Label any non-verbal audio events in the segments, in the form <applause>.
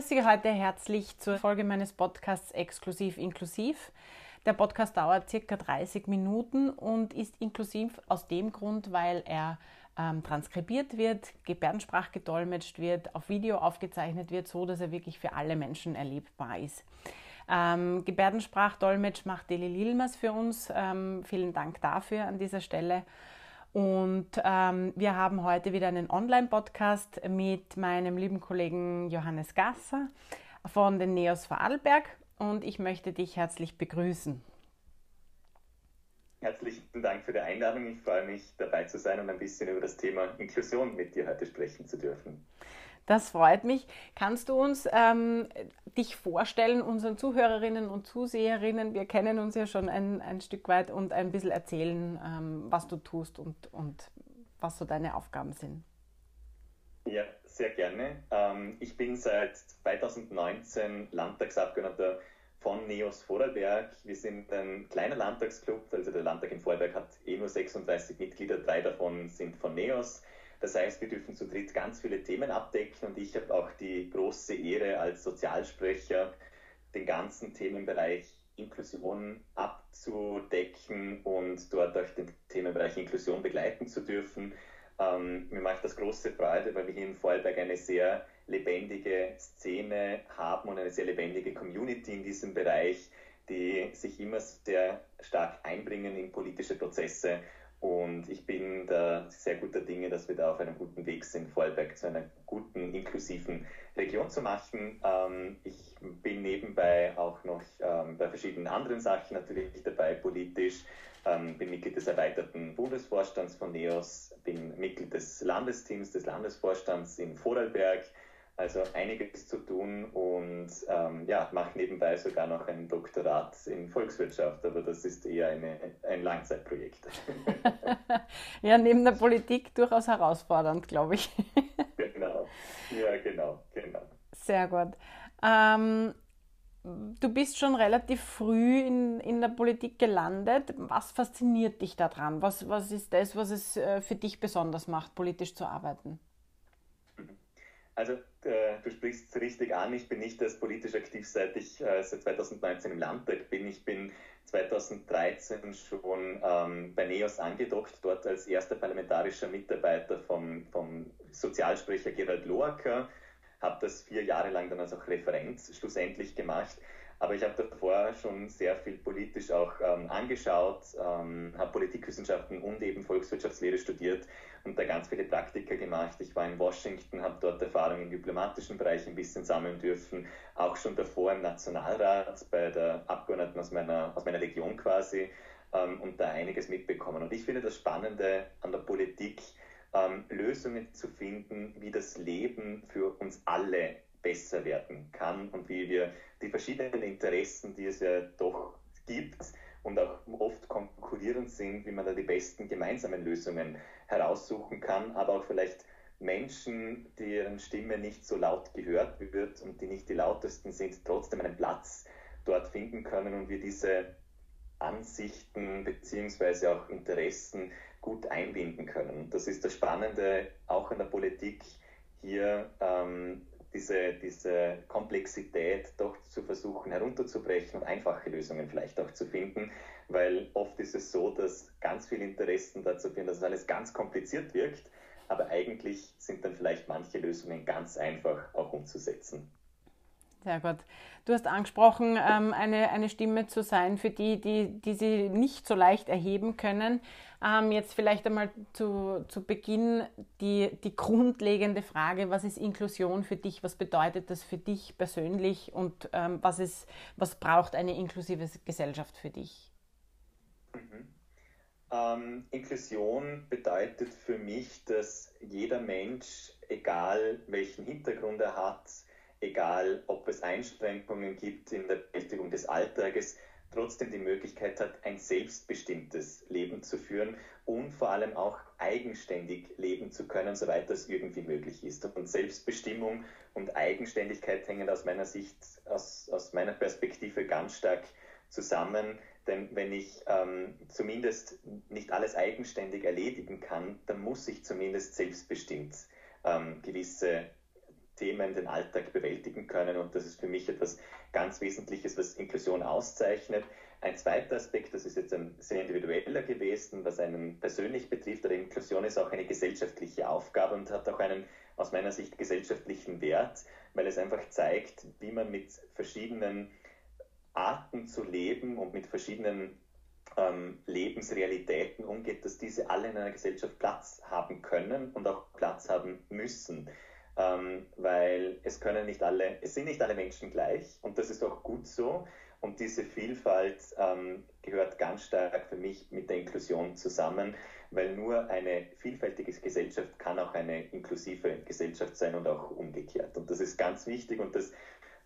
Begrüße Sie heute herzlich zur Folge meines Podcasts Exklusiv Inklusiv. Der Podcast dauert circa 30 Minuten und ist inklusiv aus dem Grund, weil er ähm, transkribiert wird, Gebärdensprach gedolmetscht wird, auf Video aufgezeichnet wird, so dass er wirklich für alle Menschen erlebbar ist. Ähm, Gebärdensprachdolmetsch macht Deli Lilmers für uns. Ähm, vielen Dank dafür an dieser Stelle. Und ähm, wir haben heute wieder einen Online-Podcast mit meinem lieben Kollegen Johannes Gasser von den Neos Vorarlberg und ich möchte dich herzlich begrüßen. Herzlichen Dank für die Einladung. Ich freue mich, dabei zu sein und ein bisschen über das Thema Inklusion mit dir heute sprechen zu dürfen. Das freut mich. Kannst du uns ähm, dich vorstellen, unseren Zuhörerinnen und Zuseherinnen? Wir kennen uns ja schon ein, ein Stück weit und ein bisschen erzählen, ähm, was du tust und, und was so deine Aufgaben sind. Ja, sehr gerne. Ähm, ich bin seit 2019 Landtagsabgeordneter von NEOS Vorarlberg. Wir sind ein kleiner Landtagsclub, also der Landtag in Vorarlberg hat eh nur 36 Mitglieder, drei davon sind von NEOS. Das heißt, wir dürfen zu dritt ganz viele Themen abdecken und ich habe auch die große Ehre als Sozialsprecher den ganzen Themenbereich Inklusion abzudecken und dort auch den Themenbereich Inklusion begleiten zu dürfen. Ähm, mir macht das große Freude, weil wir hier in Vorarlberg eine sehr lebendige Szene haben und eine sehr lebendige Community in diesem Bereich, die sich immer sehr stark einbringen in politische Prozesse und ich bin da sehr guter Dinge, dass wir da auf einem guten Weg sind, Vorarlberg zu einer guten, inklusiven Region zu machen. Ähm, ich bin nebenbei auch noch ähm, bei verschiedenen anderen Sachen natürlich dabei, politisch. Ähm, bin Mitglied des erweiterten Bundesvorstands von NEOS, bin Mitglied des Landesteams, des Landesvorstands in Vorarlberg also einiges zu tun und ähm, ja, mache nebenbei sogar noch ein Doktorat in Volkswirtschaft, aber das ist eher eine, ein Langzeitprojekt. <laughs> ja, neben der Politik durchaus herausfordernd, glaube ich. genau, ja, genau, genau. Sehr gut. Ähm, du bist schon relativ früh in, in der Politik gelandet. Was fasziniert dich daran? Was, was ist das, was es äh, für dich besonders macht, politisch zu arbeiten? Also äh, du sprichst es richtig an. Ich bin nicht erst politisch aktiv, seit ich äh, seit 2019 im Landtag bin. Ich bin 2013 schon ähm, bei NEOS angedockt, dort als erster parlamentarischer Mitarbeiter vom, vom Sozialsprecher Gerald Loacker. Habe das vier Jahre lang dann als auch Referent schlussendlich gemacht. Aber ich habe davor schon sehr viel politisch auch ähm, angeschaut, ähm, habe Politikwissenschaften und eben Volkswirtschaftslehre studiert und da ganz viele Praktika gemacht. Ich war in Washington, habe dort Erfahrungen im diplomatischen Bereich ein bisschen sammeln dürfen, auch schon davor im Nationalrat bei der Abgeordneten aus meiner, aus meiner Region quasi ähm, und da einiges mitbekommen. Und ich finde das Spannende an der Politik, ähm, Lösungen zu finden, wie das Leben für uns alle besser werden kann und wie wir die verschiedenen Interessen, die es ja doch gibt und auch oft konkurrierend sind, wie man da die besten gemeinsamen Lösungen heraussuchen kann, aber auch vielleicht Menschen, deren Stimme nicht so laut gehört wird und die nicht die lautesten sind, trotzdem einen Platz dort finden können und wir diese Ansichten beziehungsweise auch Interessen gut einbinden können. Das ist das Spannende auch an der Politik, hier ähm, diese, diese Komplexität doch zu versuchen herunterzubrechen und einfache Lösungen vielleicht auch zu finden, weil oft ist es so, dass ganz viele Interessen dazu führen, dass es alles ganz kompliziert wirkt, aber eigentlich sind dann vielleicht manche Lösungen ganz einfach auch umzusetzen. Sehr gut. Du hast angesprochen, ähm, eine, eine Stimme zu sein für die, die, die sie nicht so leicht erheben können. Ähm, jetzt vielleicht einmal zu, zu Beginn die, die grundlegende Frage, was ist Inklusion für dich? Was bedeutet das für dich persönlich und ähm, was, ist, was braucht eine inklusive Gesellschaft für dich? Mhm. Ähm, Inklusion bedeutet für mich, dass jeder Mensch, egal welchen Hintergrund er hat, egal ob es Einschränkungen gibt in der Bewältigung des Alltages, trotzdem die Möglichkeit hat, ein selbstbestimmtes Leben zu führen und vor allem auch eigenständig leben zu können, soweit das irgendwie möglich ist. Und Selbstbestimmung und Eigenständigkeit hängen aus meiner Sicht, aus, aus meiner Perspektive ganz stark zusammen. Denn wenn ich ähm, zumindest nicht alles eigenständig erledigen kann, dann muss ich zumindest selbstbestimmt ähm, gewisse Themen den Alltag bewältigen können. Und das ist für mich etwas ganz Wesentliches, was Inklusion auszeichnet. Ein zweiter Aspekt, das ist jetzt ein sehr individueller gewesen, was einen persönlich betrifft, aber Inklusion ist auch eine gesellschaftliche Aufgabe und hat auch einen aus meiner Sicht gesellschaftlichen Wert, weil es einfach zeigt, wie man mit verschiedenen Arten zu leben und mit verschiedenen ähm, Lebensrealitäten umgeht, dass diese alle in einer Gesellschaft Platz haben können und auch Platz haben müssen ähm, weil es können nicht alle, es sind nicht alle Menschen gleich und das ist auch gut so. Und diese Vielfalt ähm, gehört ganz stark für mich mit der Inklusion zusammen, weil nur eine vielfältige Gesellschaft kann auch eine inklusive Gesellschaft sein und auch umgekehrt. Und das ist ganz wichtig und das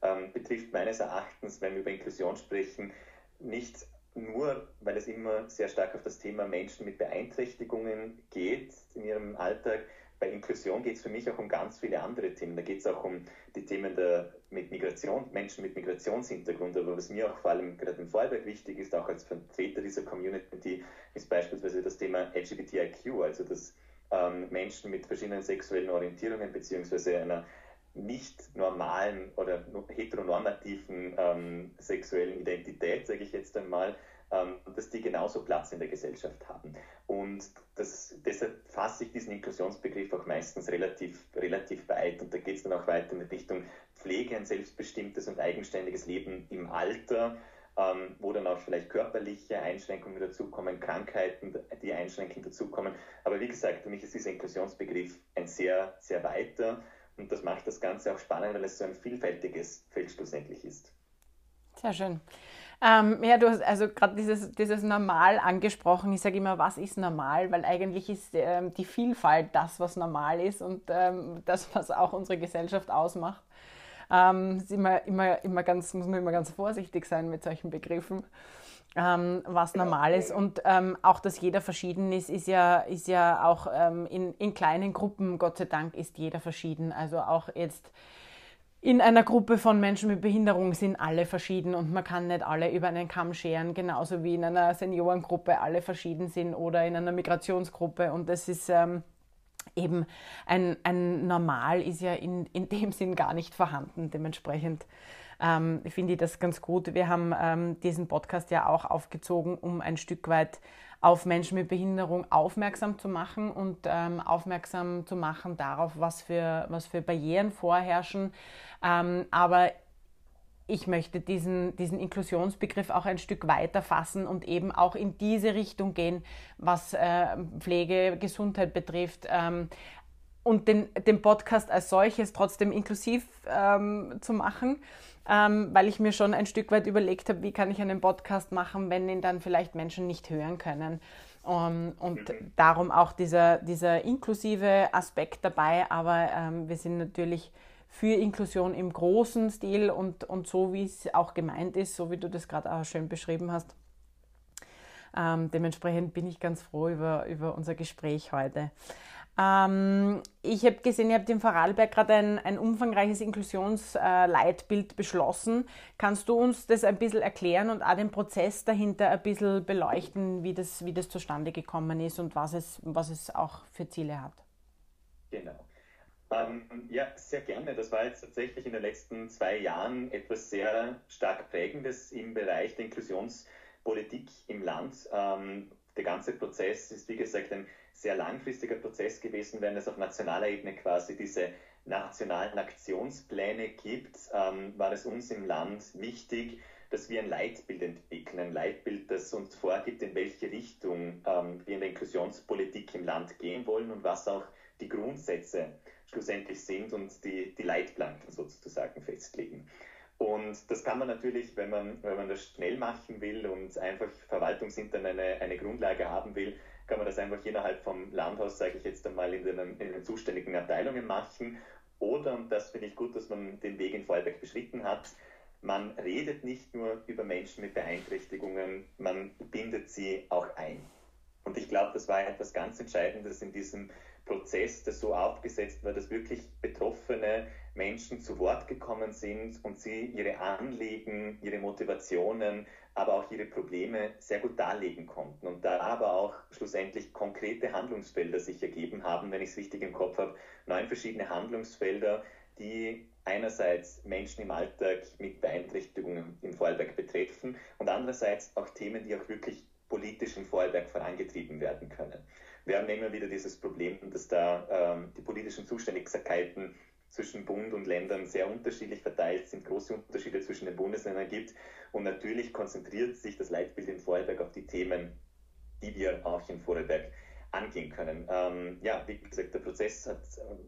ähm, betrifft meines Erachtens, wenn wir über Inklusion sprechen, nicht nur, weil es immer sehr stark auf das Thema Menschen mit Beeinträchtigungen geht in ihrem Alltag, bei Inklusion geht es für mich auch um ganz viele andere Themen. Da geht es auch um die Themen der mit Migration, Menschen mit Migrationshintergrund. Aber was mir auch vor allem gerade in Vorarlberg wichtig ist, auch als Vertreter dieser Community, ist beispielsweise das Thema LGBTIQ, also dass ähm, Menschen mit verschiedenen sexuellen Orientierungen beziehungsweise einer nicht normalen oder heteronormativen ähm, sexuellen Identität, sage ich jetzt einmal, dass die genauso Platz in der Gesellschaft haben. Und das, deshalb fasse ich diesen Inklusionsbegriff auch meistens relativ, relativ weit. Und da geht es dann auch weiter mit Richtung Pflege, ein selbstbestimmtes und eigenständiges Leben im Alter, ähm, wo dann auch vielleicht körperliche Einschränkungen dazukommen, Krankheiten, die einschränkend dazukommen. Aber wie gesagt, für mich ist dieser Inklusionsbegriff ein sehr, sehr weiter. Und das macht das Ganze auch spannend, weil es so ein vielfältiges Feld schlussendlich ist. Sehr schön. Ähm, ja, du hast also gerade dieses, dieses Normal angesprochen. Ich sage immer, was ist normal? Weil eigentlich ist ähm, die Vielfalt das, was normal ist und ähm, das, was auch unsere Gesellschaft ausmacht. Ähm, ist immer, immer, immer ganz, muss man immer ganz vorsichtig sein mit solchen Begriffen, ähm, was normal ist. Und ähm, auch, dass jeder verschieden ist, ist ja, ist ja auch ähm, in, in kleinen Gruppen, Gott sei Dank, ist jeder verschieden. Also auch jetzt in einer Gruppe von Menschen mit Behinderung sind alle verschieden und man kann nicht alle über einen Kamm scheren, genauso wie in einer Seniorengruppe alle verschieden sind oder in einer Migrationsgruppe. Und das ist ähm, eben ein, ein Normal ist ja in, in dem Sinn gar nicht vorhanden. Dementsprechend ähm, finde ich das ganz gut. Wir haben ähm, diesen Podcast ja auch aufgezogen, um ein Stück weit auf Menschen mit Behinderung aufmerksam zu machen und ähm, aufmerksam zu machen darauf, was für, was für Barrieren vorherrschen. Ähm, aber ich möchte diesen, diesen Inklusionsbegriff auch ein Stück weiter fassen und eben auch in diese Richtung gehen, was äh, Pflege, Gesundheit betrifft. Ähm, und den, den Podcast als solches trotzdem inklusiv ähm, zu machen ähm, weil ich mir schon ein Stück weit überlegt habe, wie kann ich einen Podcast machen, wenn ihn dann vielleicht Menschen nicht hören können. Um, ähm, und mhm. darum auch dieser, dieser inklusive Aspekt dabei, aber ähm, wir sind natürlich für Inklusion im großen Stil und, und so, wie es auch gemeint ist, so wie du das gerade auch schön beschrieben hast. Ähm, dementsprechend bin ich ganz froh über, über unser Gespräch heute. Ähm, ich habe gesehen, ihr habt in Vorarlberg gerade ein, ein umfangreiches Inklusionsleitbild äh, beschlossen. Kannst du uns das ein bisschen erklären und auch den Prozess dahinter ein bisschen beleuchten, wie das, wie das zustande gekommen ist und was es, was es auch für Ziele hat? Genau. Ähm, ja, sehr gerne. Das war jetzt tatsächlich in den letzten zwei Jahren etwas sehr stark Prägendes im Bereich der Inklusionspolitik im Land. Ähm, der ganze Prozess ist, wie gesagt, ein sehr langfristiger Prozess gewesen, wenn es auf nationaler Ebene quasi diese nationalen Aktionspläne gibt, ähm, war es uns im Land wichtig, dass wir ein Leitbild entwickeln, ein Leitbild, das uns vorgibt, in welche Richtung ähm, wir in der Inklusionspolitik im Land gehen wollen und was auch die Grundsätze schlussendlich sind und die, die Leitplanken sozusagen festlegen. Und das kann man natürlich, wenn man, wenn man das schnell machen will und einfach verwaltungsintern eine, eine Grundlage haben will, kann man das einfach innerhalb vom Landhaus, sage ich jetzt einmal, in den, in den zuständigen Abteilungen machen. Oder, und das finde ich gut, dass man den Weg in Vorarlberg beschritten hat, man redet nicht nur über Menschen mit Beeinträchtigungen, man bindet sie auch ein. Und ich glaube, das war etwas ganz Entscheidendes in diesem Prozess, der so aufgesetzt war, dass wirklich betroffene Menschen zu Wort gekommen sind und sie ihre Anliegen, ihre Motivationen, aber auch ihre Probleme sehr gut darlegen konnten und da aber auch schlussendlich konkrete Handlungsfelder sich ergeben haben, wenn ich es richtig im Kopf habe, neun verschiedene Handlungsfelder, die einerseits Menschen im Alltag mit Beeinträchtigungen in Vorarlberg betreffen und andererseits auch Themen, die auch wirklich politisch in Vorarlberg vorangetrieben werden können. Wir haben immer wieder dieses Problem, dass da ähm, die politischen Zuständigkeiten zwischen Bund und Ländern sehr unterschiedlich verteilt sind, große Unterschiede zwischen den Bundesländern gibt. Und natürlich konzentriert sich das Leitbild in Vorarlberg auf die Themen, die wir auch in Vorarlberg angehen können. Ähm, ja, wie gesagt, der Prozess hat,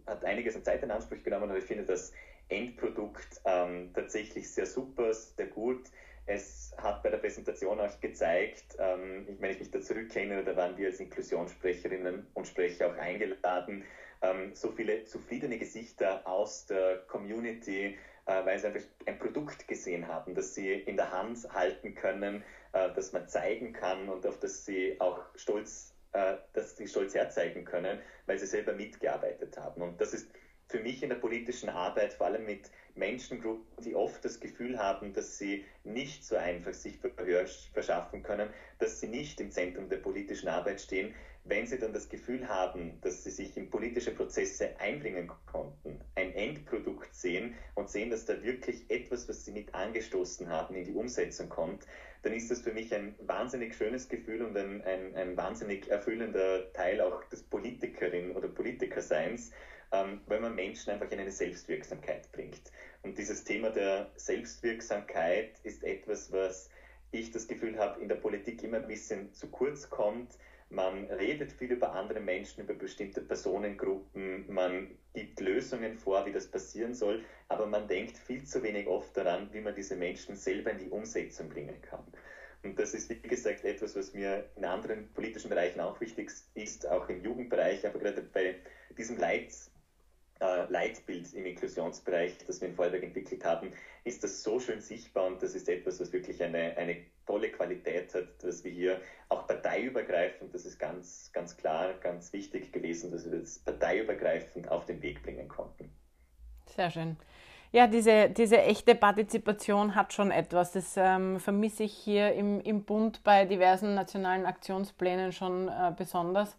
hat einiges an Zeit in Anspruch genommen, aber ich finde das Endprodukt ähm, tatsächlich sehr super, sehr gut. Es hat bei der Präsentation auch gezeigt, ähm, wenn ich mich da zurückerinnere, da waren wir als Inklusionssprecherinnen und Sprecher auch eingeladen, ähm, so viele zufriedene Gesichter aus der Community, äh, weil sie einfach ein Produkt gesehen haben, das sie in der Hand halten können, äh, das man zeigen kann und auf das sie auch stolz, äh, dass sie stolz herzeigen können, weil sie selber mitgearbeitet haben. Und das ist für mich in der politischen Arbeit, vor allem mit Menschengruppen, die oft das Gefühl haben, dass sie nicht so einfach sich Verhör verschaffen können, dass sie nicht im Zentrum der politischen Arbeit stehen, wenn sie dann das Gefühl haben, dass sie sich in politische Prozesse einbringen konnten, ein Endprodukt sehen und sehen, dass da wirklich etwas, was sie mit angestoßen haben, in die Umsetzung kommt, dann ist das für mich ein wahnsinnig schönes Gefühl und ein, ein, ein wahnsinnig erfüllender Teil auch des Politikerin oder Politikerseins ähm, weil man Menschen einfach in eine Selbstwirksamkeit bringt. Und dieses Thema der Selbstwirksamkeit ist etwas, was ich das Gefühl habe, in der Politik immer ein bisschen zu kurz kommt. Man redet viel über andere Menschen, über bestimmte Personengruppen, man gibt Lösungen vor, wie das passieren soll, aber man denkt viel zu wenig oft daran, wie man diese Menschen selber in die Umsetzung bringen kann. Und das ist, wie gesagt, etwas, was mir in anderen politischen Bereichen auch wichtig ist, auch im Jugendbereich, aber gerade bei diesem Leit, äh, Leitbild im Inklusionsbereich, das wir in Vorarlberg entwickelt haben, ist das so schön sichtbar und das ist etwas, was wirklich eine, eine tolle Qualität hat, dass wir hier auch parteiübergreifend, das ist ganz, ganz klar, ganz wichtig gewesen, dass wir das parteiübergreifend auf den Weg bringen konnten. Sehr schön. Ja, diese, diese echte Partizipation hat schon etwas. Das ähm, vermisse ich hier im, im Bund bei diversen nationalen Aktionsplänen schon äh, besonders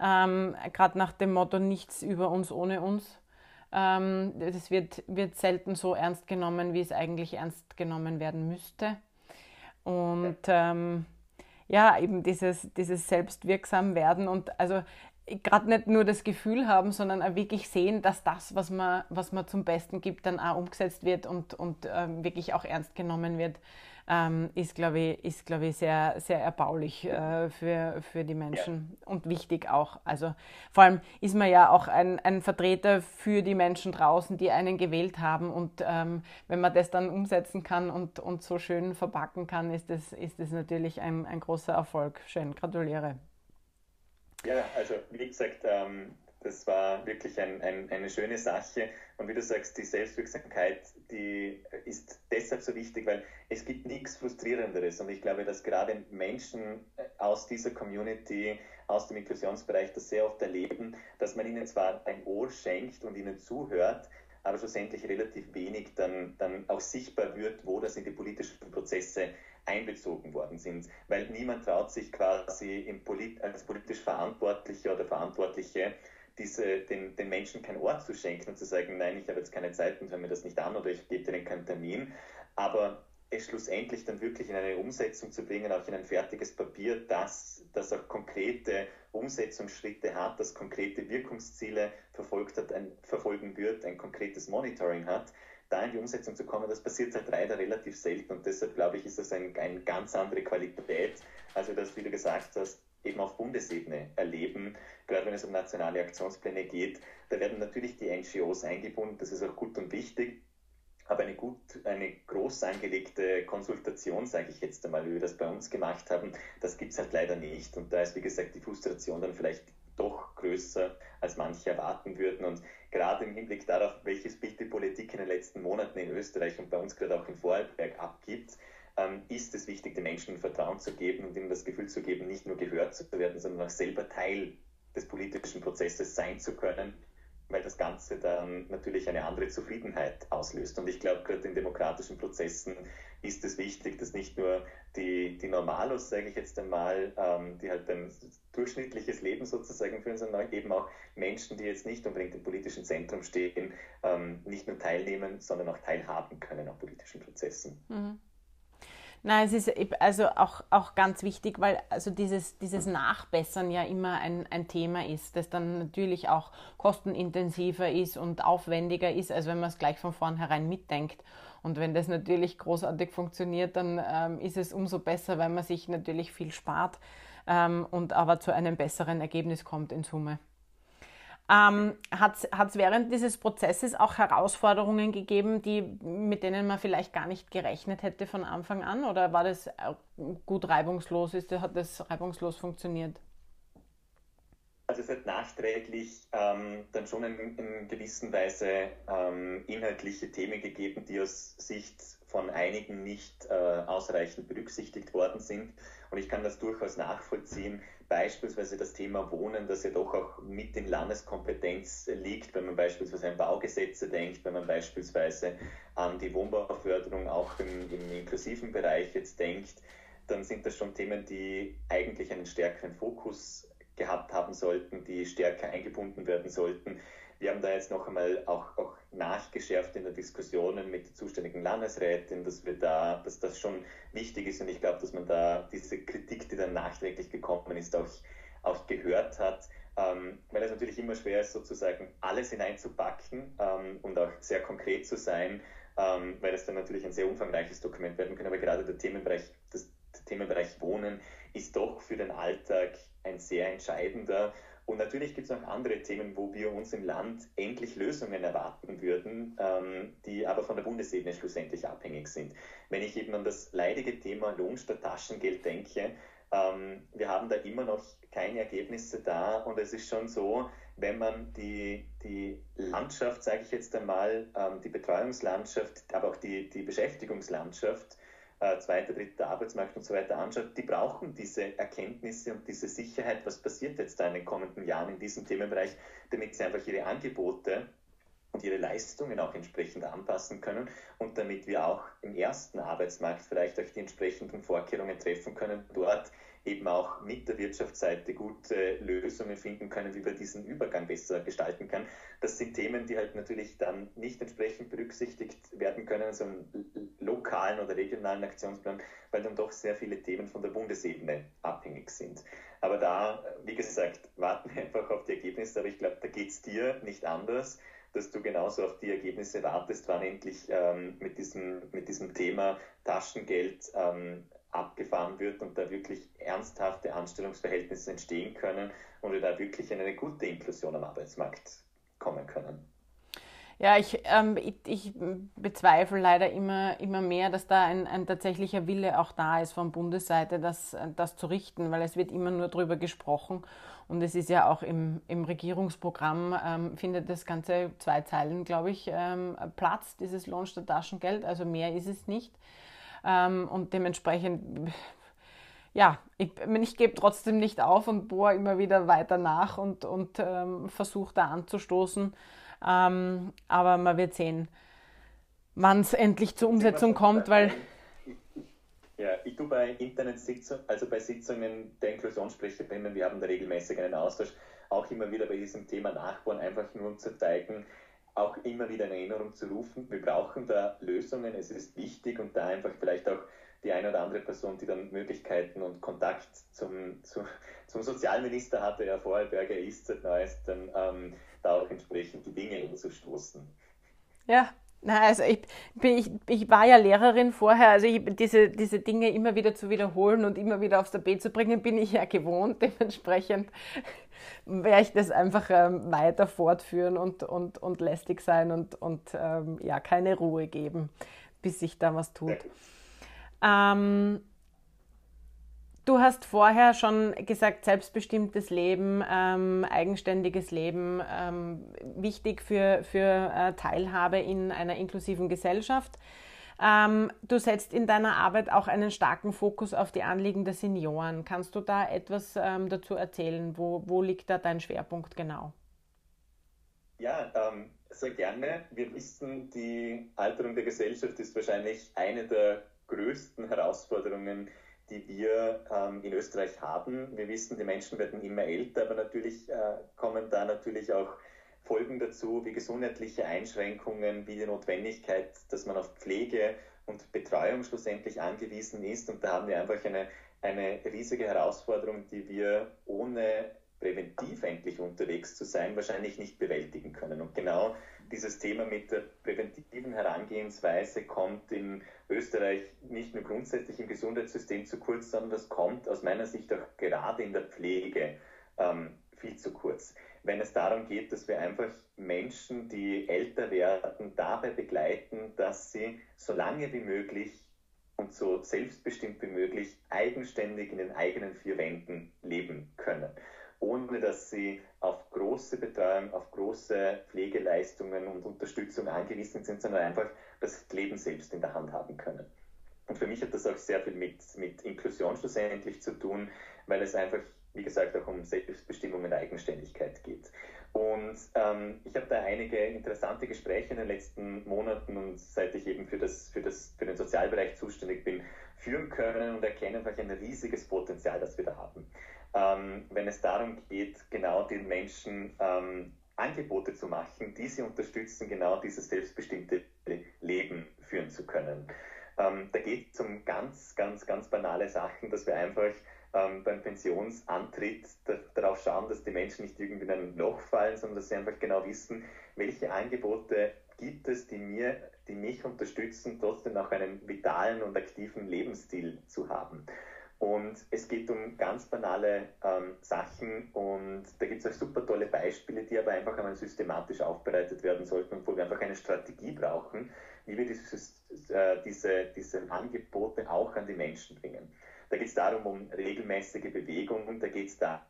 ähm, gerade nach dem Motto nichts über uns ohne uns. Ähm, das wird, wird selten so ernst genommen, wie es eigentlich ernst genommen werden müsste. Und ähm, ja, eben dieses, dieses selbstwirksam werden und also gerade nicht nur das Gefühl haben, sondern auch wirklich sehen, dass das, was man, was man zum Besten gibt, dann auch umgesetzt wird und, und ähm, wirklich auch ernst genommen wird ähm, ist, glaube ich, ist, glaube ich, sehr, sehr erbaulich äh, für, für die Menschen ja. und wichtig auch. Also vor allem ist man ja auch ein, ein Vertreter für die Menschen draußen, die einen gewählt haben. Und ähm, wenn man das dann umsetzen kann und, und so schön verpacken kann, ist das, ist das natürlich ein, ein großer Erfolg. Schön, gratuliere. Ja, also wie gesagt, ähm, das war wirklich ein, ein, eine schöne Sache. Und wie du sagst, die Selbstwirksamkeit, die ist deshalb so wichtig, weil es gibt nichts Frustrierenderes. Und ich glaube, dass gerade Menschen äh, aus dieser Community, aus dem Inklusionsbereich das sehr oft erleben, dass man ihnen zwar ein Ohr schenkt und ihnen zuhört, aber schlussendlich relativ wenig dann, dann auch sichtbar wird, wo das in die politischen Prozesse einbezogen worden sind. Weil niemand traut sich quasi Polit als politisch Verantwortlicher oder Verantwortliche diese, den, den Menschen kein Ort zu schenken und zu sagen, nein, ich habe jetzt keine Zeit und höre mir das nicht an oder ich gebe dir keinen Termin. Aber es schlussendlich dann wirklich in eine Umsetzung zu bringen, auch in ein fertiges Papier, das, das auch konkrete Umsetzungsschritte hat, das konkrete Wirkungsziele verfolgt hat, ein, verfolgen wird, ein konkretes Monitoring hat, da in die Umsetzung zu kommen, das passiert halt leider relativ selten und deshalb glaube ich, ist das ein, eine ganz andere Qualität, als wir das, wie du gesagt hast, eben auf Bundesebene erleben, gerade wenn es um nationale Aktionspläne geht. Da werden natürlich die NGOs eingebunden, das ist auch gut und wichtig. Aber eine gut, eine groß angelegte Konsultation, sage ich jetzt einmal, wie wir das bei uns gemacht haben, das gibt es halt leider nicht. Und da ist, wie gesagt, die Frustration dann vielleicht doch größer, als manche erwarten würden. Und gerade im Hinblick darauf, welches Bild die Politik in den letzten Monaten in Österreich und bei uns gerade auch in Vorarlberg abgibt, ähm, ist es wichtig, den Menschen Vertrauen zu geben und ihnen das Gefühl zu geben, nicht nur gehört zu werden, sondern auch selber Teil des politischen Prozesses sein zu können, weil das Ganze dann natürlich eine andere Zufriedenheit auslöst. Und ich glaube, gerade in demokratischen Prozessen ist es wichtig, dass nicht nur die, die Normalos, sage ich jetzt einmal, ähm, die halt ein durchschnittliches Leben sozusagen führen, sondern eben auch Menschen, die jetzt nicht unbedingt im politischen Zentrum stehen, ähm, nicht nur teilnehmen, sondern auch teilhaben können an politischen Prozessen. Mhm. Nein, es ist also auch, auch ganz wichtig, weil also dieses, dieses Nachbessern ja immer ein, ein Thema ist, das dann natürlich auch kostenintensiver ist und aufwendiger ist, als wenn man es gleich von vornherein mitdenkt. Und wenn das natürlich großartig funktioniert, dann ähm, ist es umso besser, weil man sich natürlich viel spart ähm, und aber zu einem besseren Ergebnis kommt in Summe. Ähm, Hat es während dieses Prozesses auch Herausforderungen gegeben, die, mit denen man vielleicht gar nicht gerechnet hätte von Anfang an? Oder war das gut reibungslos? Ist, hat das reibungslos funktioniert? Also es hat nachträglich ähm, dann schon in, in gewisser Weise ähm, inhaltliche Themen gegeben, die aus Sicht von einigen nicht äh, ausreichend berücksichtigt worden sind. Und ich kann das durchaus nachvollziehen, beispielsweise das Thema Wohnen, das ja doch auch mit in Landeskompetenz liegt, wenn man beispielsweise an Baugesetze denkt, wenn man beispielsweise an die Wohnbauförderung auch im, im inklusiven Bereich jetzt denkt, dann sind das schon Themen, die eigentlich einen stärkeren Fokus gehabt haben sollten, die stärker eingebunden werden sollten. Wir haben da jetzt noch einmal auch, auch nachgeschärft in den Diskussionen mit der zuständigen Landesrätin, dass wir da, dass das schon wichtig ist und ich glaube, dass man da diese Kritik, die dann nachträglich gekommen ist, auch, auch gehört hat. Ähm, weil es natürlich immer schwer ist, sozusagen alles hineinzupacken ähm, und auch sehr konkret zu sein, ähm, weil es dann natürlich ein sehr umfangreiches Dokument werden kann. Aber gerade der Themenbereich, das, der Themenbereich Wohnen ist doch für den Alltag ein sehr entscheidender und natürlich gibt es noch andere Themen, wo wir uns im Land endlich Lösungen erwarten würden, ähm, die aber von der Bundesebene schlussendlich abhängig sind. Wenn ich eben an das leidige Thema Lohn statt Taschengeld denke, ähm, wir haben da immer noch keine Ergebnisse da und es ist schon so, wenn man die, die Landschaft, sage ich jetzt einmal, ähm, die Betreuungslandschaft, aber auch die, die Beschäftigungslandschaft äh, zweiter, dritter Arbeitsmarkt und so weiter anschaut, die brauchen diese Erkenntnisse und diese Sicherheit, was passiert jetzt da in den kommenden Jahren in diesem Themenbereich, damit sie einfach ihre Angebote und ihre Leistungen auch entsprechend anpassen können und damit wir auch im ersten Arbeitsmarkt vielleicht auch die entsprechenden Vorkehrungen treffen können, dort eben auch mit der Wirtschaftsseite gute Lösungen finden können, wie wir diesen Übergang besser gestalten können. Das sind Themen, die halt natürlich dann nicht entsprechend berücksichtigt werden können, so einem lokalen oder regionalen Aktionsplan, weil dann doch sehr viele Themen von der Bundesebene abhängig sind. Aber da, wie gesagt, warten wir einfach auf die Ergebnisse, aber ich glaube, da geht es dir nicht anders dass du genauso auf die Ergebnisse wartest, wann endlich ähm, mit, diesem, mit diesem Thema Taschengeld ähm, abgefahren wird und da wirklich ernsthafte Anstellungsverhältnisse entstehen können und wir da wirklich in eine gute Inklusion am Arbeitsmarkt kommen können. Ja, ich, ähm, ich, ich, bezweifle leider immer, immer mehr, dass da ein, ein tatsächlicher Wille auch da ist von Bundesseite, das, das zu richten, weil es wird immer nur darüber gesprochen und es ist ja auch im, im Regierungsprogramm, ähm, findet das Ganze zwei Zeilen, glaube ich, ähm, Platz, dieses Lohn statt Taschengeld, also mehr ist es nicht. Ähm, und dementsprechend, ja, ich, ich gebe trotzdem nicht auf und bohre immer wieder weiter nach und, und ähm, versuche da anzustoßen. Ähm, aber man wird sehen, wann es endlich zur Umsetzung kommt, weil. Ja, ich tue bei Internetsitzungen, also bei Sitzungen der Inklusionssprecherinnen, wir haben da regelmäßig einen Austausch, auch immer wieder bei diesem Thema nachbauen, einfach nur um zu zeigen, auch immer wieder in Erinnerung zu rufen, wir brauchen da Lösungen, es ist wichtig und da einfach vielleicht auch die eine oder andere Person, die dann Möglichkeiten und Kontakt zum, zu, zum Sozialminister hatte, ja Vorarlberger ist seit neuestem, ähm, da auch entsprechend die Dinge hinzustoßen. Ja, na, also ich, ich, ich war ja Lehrerin vorher, also ich, diese, diese Dinge immer wieder zu wiederholen und immer wieder aufs Tapet zu bringen, bin ich ja gewohnt. <laughs> Dementsprechend werde ich das einfach ähm, weiter fortführen und, und, und lästig sein und, und ähm, ja, keine Ruhe geben, bis sich da was tut. Ähm, Du hast vorher schon gesagt, selbstbestimmtes Leben, ähm, eigenständiges Leben, ähm, wichtig für, für äh, Teilhabe in einer inklusiven Gesellschaft. Ähm, du setzt in deiner Arbeit auch einen starken Fokus auf die Anliegen der Senioren. Kannst du da etwas ähm, dazu erzählen? Wo, wo liegt da dein Schwerpunkt genau? Ja, ähm, sehr gerne. Wir wissen, die Alterung der Gesellschaft ist wahrscheinlich eine der größten Herausforderungen, die wir ähm, in Österreich haben. Wir wissen, die Menschen werden immer älter, aber natürlich äh, kommen da natürlich auch Folgen dazu, wie gesundheitliche Einschränkungen, wie die Notwendigkeit, dass man auf Pflege und Betreuung schlussendlich angewiesen ist. Und da haben wir einfach eine, eine riesige Herausforderung, die wir ohne präventiv endlich unterwegs zu sein, wahrscheinlich nicht bewältigen können. Und genau dieses Thema mit der präventiven Herangehensweise kommt in Österreich nicht nur grundsätzlich im Gesundheitssystem zu kurz, sondern das kommt aus meiner Sicht auch gerade in der Pflege ähm, viel zu kurz. Wenn es darum geht, dass wir einfach Menschen, die älter werden, dabei begleiten, dass sie so lange wie möglich und so selbstbestimmt wie möglich eigenständig in den eigenen vier Wänden leben können ohne dass sie auf große Betreuung, auf große Pflegeleistungen und Unterstützung angewiesen sind, sondern einfach das Leben selbst in der Hand haben können. Und für mich hat das auch sehr viel mit, mit Inklusion schlussendlich zu tun, weil es einfach, wie gesagt, auch um Selbstbestimmung und Eigenständigkeit geht. Und ähm, ich habe da einige interessante Gespräche in den letzten Monaten und seit ich eben für, das, für, das, für den Sozialbereich zuständig bin, führen können und erkennen einfach ein riesiges Potenzial, das wir da haben ähm, wenn es darum geht, genau den Menschen ähm, Angebote zu machen, die sie unterstützen, genau dieses selbstbestimmte Leben führen zu können. Ähm, da geht es um ganz, ganz, ganz banale Sachen, dass wir einfach ähm, beim Pensionsantritt da, darauf schauen, dass die Menschen nicht irgendwie in ein Loch fallen, sondern dass sie einfach genau wissen, welche Angebote gibt es, die mir, die mich unterstützen, trotzdem auch einen vitalen und aktiven Lebensstil zu haben. Und es geht um ganz banale ähm, Sachen und da gibt es auch super tolle Beispiele, die aber einfach einmal systematisch aufbereitet werden sollten und wo wir einfach eine Strategie brauchen, wie wir dieses, äh, diese, diese Angebote auch an die Menschen bringen. Da geht es darum, um regelmäßige Bewegung, da geht es da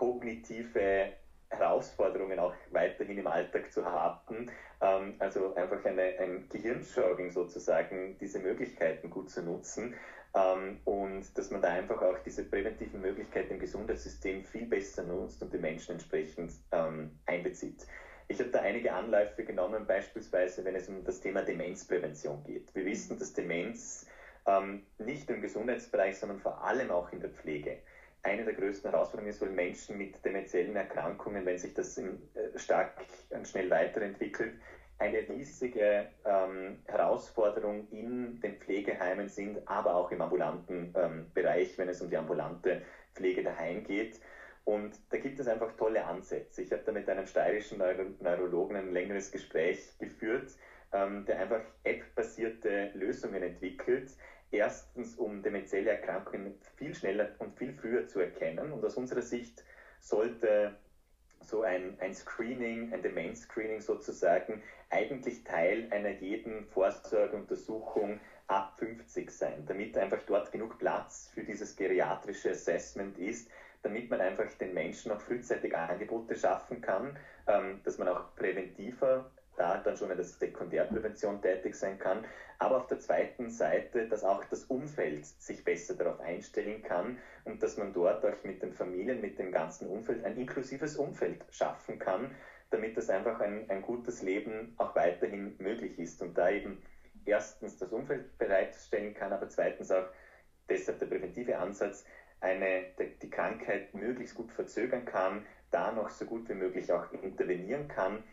kognitive Herausforderungen auch weiterhin im Alltag zu haben. Ähm, also einfach eine, ein Gehirnjogging sozusagen, diese Möglichkeiten gut zu nutzen. Ähm, und dass man da einfach auch diese präventiven Möglichkeiten im Gesundheitssystem viel besser nutzt und die Menschen entsprechend ähm, einbezieht. Ich habe da einige Anläufe genommen, beispielsweise wenn es um das Thema Demenzprävention geht. Wir wissen, dass Demenz ähm, nicht im Gesundheitsbereich, sondern vor allem auch in der Pflege eine der größten Herausforderungen ist, weil Menschen mit demenziellen Erkrankungen, wenn sich das in, äh, stark und schnell weiterentwickelt, eine riesige ähm, Herausforderung in den Pflegeheimen sind, aber auch im ambulanten ähm, Bereich, wenn es um die ambulante Pflege daheim geht. Und da gibt es einfach tolle Ansätze. Ich habe da mit einem steirischen Neuro Neurologen ein längeres Gespräch geführt, ähm, der einfach App-basierte Lösungen entwickelt, erstens, um demenzielle Erkrankungen viel schneller und viel früher zu erkennen. Und aus unserer Sicht sollte so ein, ein Screening, ein Demenz-Screening sozusagen, eigentlich Teil einer jeden Vorsorgeuntersuchung ab 50 sein, damit einfach dort genug Platz für dieses geriatrische Assessment ist, damit man einfach den Menschen auch frühzeitig Angebote schaffen kann, ähm, dass man auch präventiver da dann schon in der Sekundärprävention tätig sein kann, aber auf der zweiten Seite, dass auch das Umfeld sich besser darauf einstellen kann und dass man dort auch mit den Familien, mit dem ganzen Umfeld ein inklusives Umfeld schaffen kann, damit das einfach ein, ein gutes Leben auch weiterhin möglich ist und da eben erstens das Umfeld bereitstellen kann, aber zweitens auch deshalb der präventive Ansatz, eine, die Krankheit möglichst gut verzögern kann, da noch so gut wie möglich auch intervenieren kann.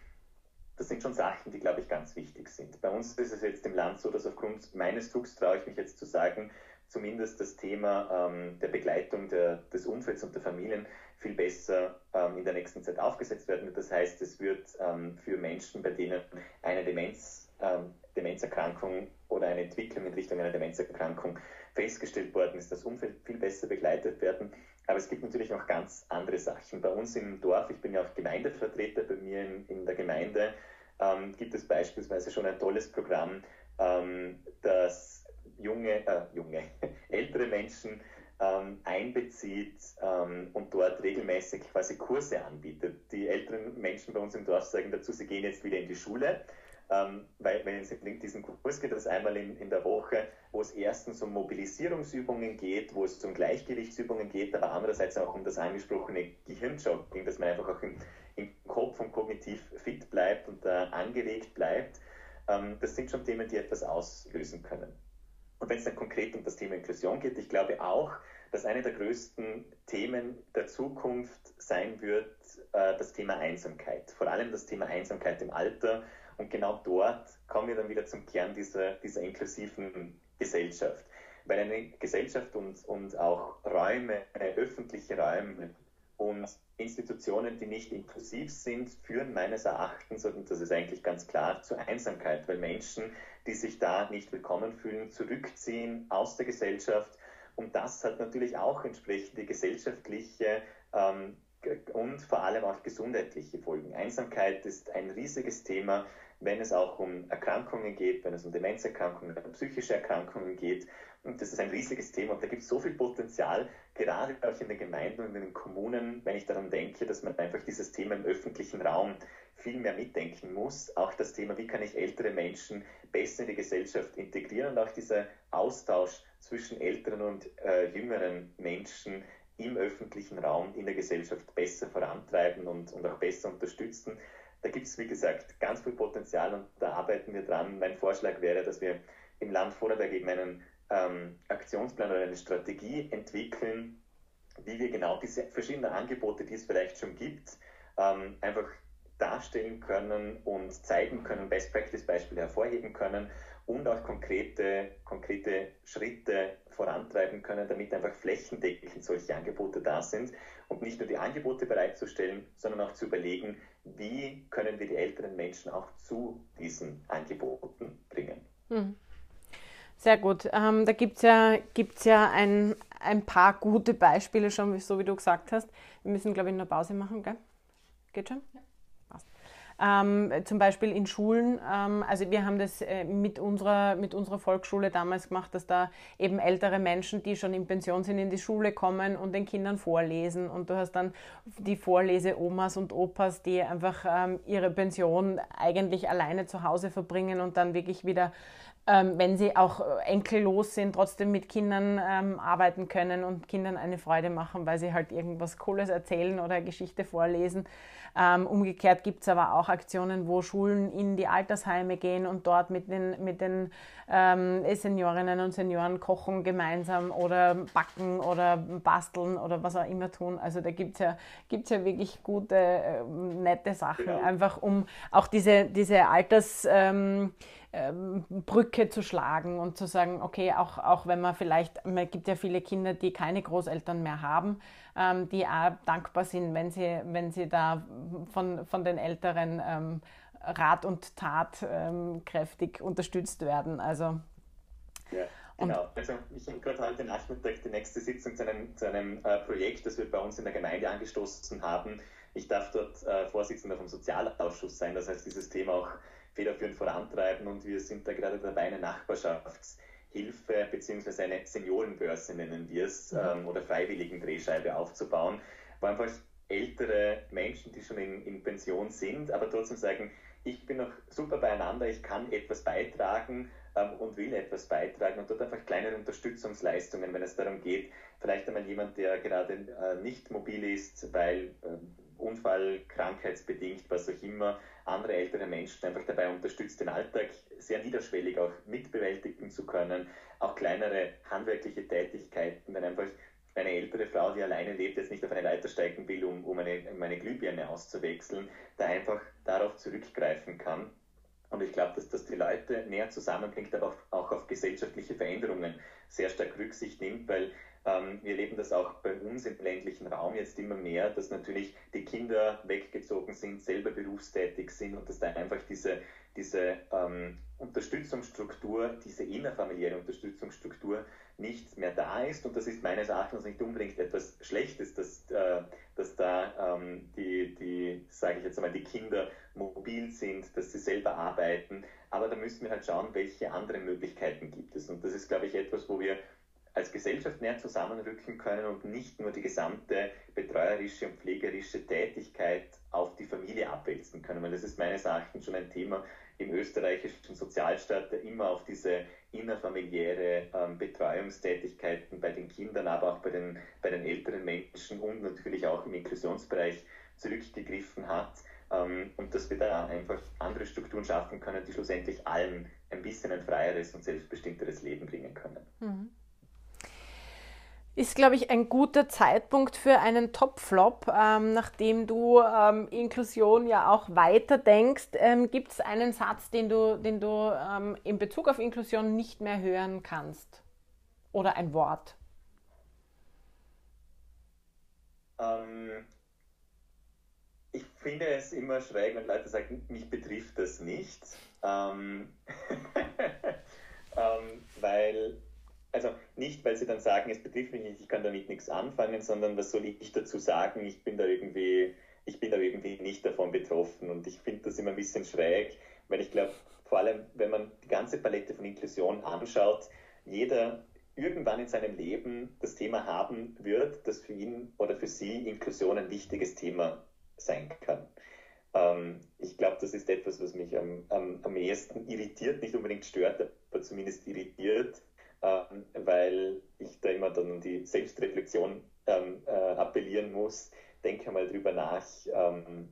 Das sind schon Sachen, die, glaube ich, ganz wichtig sind. Bei uns ist es jetzt im Land so, dass aufgrund meines Zugs traue ich mich jetzt zu sagen, zumindest das Thema ähm, der Begleitung der, des Umfelds und der Familien viel besser ähm, in der nächsten Zeit aufgesetzt werden. Das heißt, es wird ähm, für Menschen, bei denen eine Demenz, ähm, Demenzerkrankung oder eine Entwicklung in Richtung einer Demenzerkrankung festgestellt worden ist, das Umfeld viel besser begleitet werden. Aber es gibt natürlich noch ganz andere Sachen. Bei uns im Dorf, ich bin ja auch Gemeindevertreter, bei mir in, in der Gemeinde ähm, gibt es beispielsweise schon ein tolles Programm, ähm, das junge, äh, junge, <laughs> ältere Menschen ähm, einbezieht ähm, und dort regelmäßig quasi Kurse anbietet. Die älteren Menschen bei uns im Dorf sagen dazu, sie gehen jetzt wieder in die Schule, ähm, weil wenn es in diesen Kurs geht, das einmal in, in der Woche, wo es erstens um Mobilisierungsübungen geht, wo es um Gleichgewichtsübungen geht, aber andererseits auch um das angesprochene Gehirnjogging, dass man einfach auch im, im Kopf und kognitiv fit bleibt und äh, angeregt bleibt. Ähm, das sind schon Themen, die etwas auslösen können. Und wenn es dann konkret um das Thema Inklusion geht, ich glaube auch, dass eine der größten Themen der Zukunft sein wird äh, das Thema Einsamkeit. Vor allem das Thema Einsamkeit im Alter. Und genau dort kommen wir dann wieder zum Kern dieser, dieser inklusiven Gesellschaft. Weil eine Gesellschaft und, und auch Räume, öffentliche Räume und Institutionen, die nicht inklusiv sind, führen meines Erachtens, und das ist eigentlich ganz klar, zur Einsamkeit, weil Menschen, die sich da nicht willkommen fühlen, zurückziehen aus der Gesellschaft. Und das hat natürlich auch entsprechende gesellschaftliche ähm, und vor allem auch gesundheitliche Folgen. Einsamkeit ist ein riesiges Thema, wenn es auch um Erkrankungen geht, wenn es um Demenzerkrankungen, um psychische Erkrankungen geht. Und das ist ein riesiges Thema und da gibt es so viel Potenzial, gerade auch in den Gemeinden und in den Kommunen, wenn ich daran denke, dass man einfach dieses Thema im öffentlichen Raum viel mehr mitdenken muss. Auch das Thema, wie kann ich ältere Menschen besser in die Gesellschaft integrieren und auch dieser Austausch zwischen älteren und äh, jüngeren Menschen im öffentlichen Raum, in der Gesellschaft besser vorantreiben und, und auch besser unterstützen. Da gibt es, wie gesagt, ganz viel Potenzial und da arbeiten wir dran. Mein Vorschlag wäre, dass wir im Land Vorarlberg eben einen ähm, Aktionsplan oder eine Strategie entwickeln, wie wir genau diese verschiedenen Angebote, die es vielleicht schon gibt, ähm, einfach darstellen können und zeigen können, Best-Practice-Beispiele hervorheben können und auch konkrete, konkrete Schritte vorantreiben können, damit einfach flächendeckend solche Angebote da sind und nicht nur die Angebote bereitzustellen, sondern auch zu überlegen, wie können wir die älteren Menschen auch zu diesen Angeboten bringen. Hm. Sehr gut. Ähm, da gibt es ja, gibt's ja ein, ein paar gute Beispiele schon, so wie du gesagt hast. Wir müssen, glaube ich, eine Pause machen, gell? Geht schon? Ähm, zum Beispiel in Schulen, ähm, also wir haben das äh, mit, unserer, mit unserer Volksschule damals gemacht, dass da eben ältere Menschen, die schon in Pension sind, in die Schule kommen und den Kindern vorlesen. Und du hast dann die Vorlese-Omas und Opas, die einfach ähm, ihre Pension eigentlich alleine zu Hause verbringen und dann wirklich wieder ähm, wenn sie auch enkellos sind, trotzdem mit Kindern ähm, arbeiten können und Kindern eine Freude machen, weil sie halt irgendwas Cooles erzählen oder Geschichte vorlesen. Ähm, umgekehrt gibt es aber auch Aktionen, wo Schulen in die Altersheime gehen und dort mit den, mit den ähm, Seniorinnen und Senioren kochen gemeinsam oder backen oder basteln oder was auch immer tun. Also da gibt es ja, gibt's ja wirklich gute, äh, nette Sachen, genau. einfach um auch diese, diese Alters... Ähm, Brücke zu schlagen und zu sagen, okay, auch, auch wenn man vielleicht, man gibt ja viele Kinder, die keine Großeltern mehr haben, ähm, die auch dankbar sind, wenn sie, wenn sie da von, von den Älteren ähm, Rat und Tat ähm, kräftig unterstützt werden. Also, ja. Genau, also ich habe gerade heute Nachmittag die nächste Sitzung zu einem, zu einem äh, Projekt, das wir bei uns in der Gemeinde angestoßen haben. Ich darf dort äh, Vorsitzender vom Sozialausschuss sein, das heißt, dieses Thema auch federführend vorantreiben und wir sind da gerade dabei, eine Nachbarschaftshilfe bzw. eine Seniorenbörse nennen wir es mhm. ähm, oder freiwilligen Drehscheibe aufzubauen, wo einfach ältere Menschen, die schon in, in Pension sind, aber trotzdem sagen, ich bin noch super beieinander, ich kann etwas beitragen ähm, und will etwas beitragen und dort einfach kleinere Unterstützungsleistungen, wenn es darum geht, vielleicht einmal jemand, der gerade äh, nicht mobil ist, weil äh, Unfall, krankheitsbedingt, was auch immer, andere ältere Menschen einfach dabei unterstützt, den Alltag sehr niederschwellig auch mitbewältigen zu können, auch kleinere handwerkliche Tätigkeiten, dann einfach meine ältere Frau, die alleine lebt, jetzt nicht auf eine Leiter steigen will, um, um eine, meine Glühbirne auszuwechseln, da einfach darauf zurückgreifen kann. Und ich glaube, dass das die Leute näher zusammenbringt, aber auch auf gesellschaftliche Veränderungen sehr stark Rücksicht nimmt, weil wir erleben das auch bei uns im ländlichen Raum jetzt immer mehr, dass natürlich die Kinder weggezogen sind, selber berufstätig sind und dass da einfach diese, diese ähm, Unterstützungsstruktur, diese innerfamiliäre Unterstützungsstruktur nicht mehr da ist. Und das ist meines Erachtens nicht unbedingt etwas Schlechtes, dass, äh, dass da ähm, die, die sage ich jetzt einmal, die Kinder mobil sind, dass sie selber arbeiten. Aber da müssen wir halt schauen, welche anderen Möglichkeiten gibt es. Und das ist, glaube ich, etwas, wo wir als Gesellschaft näher zusammenrücken können und nicht nur die gesamte betreuerische und pflegerische Tätigkeit auf die Familie abwälzen können. Weil das ist meines Erachtens schon ein Thema im österreichischen Sozialstaat, der immer auf diese innerfamiliäre ähm, Betreuungstätigkeiten bei den Kindern, aber auch bei den, bei den älteren Menschen und natürlich auch im Inklusionsbereich zurückgegriffen hat. Ähm, und dass wir da einfach andere Strukturen schaffen können, die schlussendlich allen ein bisschen ein freieres und selbstbestimmteres Leben bringen können. Mhm ist, glaube ich, ein guter Zeitpunkt für einen Top-Flop, ähm, nachdem du ähm, Inklusion ja auch weiter denkst. Ähm, Gibt es einen Satz, den du, den du ähm, in Bezug auf Inklusion nicht mehr hören kannst? Oder ein Wort? Ähm, ich finde es immer schräg, wenn Leute sagen, mich betrifft das nicht. Ähm, <laughs> weil also nicht, weil sie dann sagen, es betrifft mich nicht, ich kann damit nichts anfangen, sondern was soll ich dazu sagen, ich bin da irgendwie, ich bin da irgendwie nicht davon betroffen. Und ich finde das immer ein bisschen schräg, weil ich glaube, vor allem, wenn man die ganze Palette von Inklusion anschaut, jeder irgendwann in seinem Leben das Thema haben wird, dass für ihn oder für sie Inklusion ein wichtiges Thema sein kann. Ähm, ich glaube, das ist etwas, was mich am, am, am ehesten irritiert, nicht unbedingt stört, aber zumindest irritiert, ähm, weil ich da immer dann die Selbstreflexion ähm, äh, appellieren muss. Denke mal drüber nach, ähm,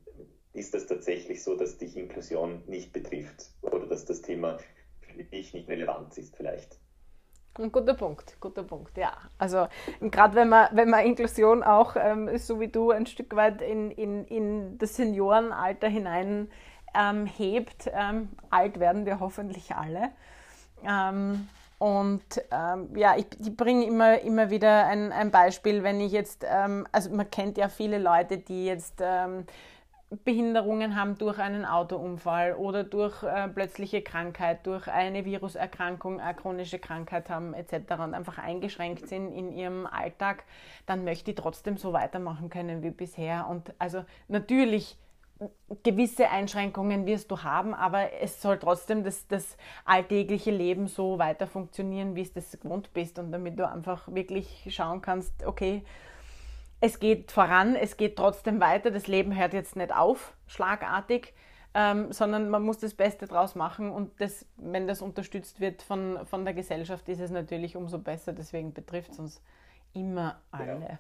ist das tatsächlich so, dass dich Inklusion nicht betrifft oder dass das Thema für dich nicht relevant ist vielleicht. Ein guter Punkt, guter Punkt, ja. Also gerade wenn man, wenn man Inklusion auch, ähm, so wie du, ein Stück weit in, in, in das Seniorenalter hinein ähm, hebt, ähm, alt werden wir hoffentlich alle. Und ähm, ja, ich, ich bringe immer, immer wieder ein, ein Beispiel, wenn ich jetzt, ähm, also man kennt ja viele Leute, die jetzt ähm, Behinderungen haben durch einen Autounfall oder durch äh, plötzliche Krankheit, durch eine Viruserkrankung, eine chronische Krankheit haben etc. und einfach eingeschränkt sind in ihrem Alltag, dann möchte ich trotzdem so weitermachen können wie bisher. Und also natürlich gewisse Einschränkungen wirst du haben, aber es soll trotzdem das, das alltägliche Leben so weiter funktionieren, wie es das gewohnt bist. Und damit du einfach wirklich schauen kannst, okay, es geht voran, es geht trotzdem weiter, das Leben hört jetzt nicht auf, schlagartig, ähm, sondern man muss das Beste draus machen. Und das, wenn das unterstützt wird von, von der Gesellschaft, ist es natürlich umso besser, deswegen betrifft es uns immer alle. Ja